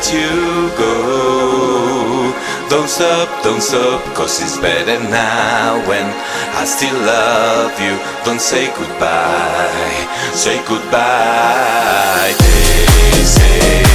let you go. Don't stop, don't stop, cause it's better now when I still love you. Don't say goodbye, say goodbye. They say.